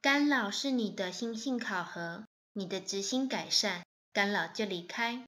干扰是你的心性考核你的执行改善干扰就离开。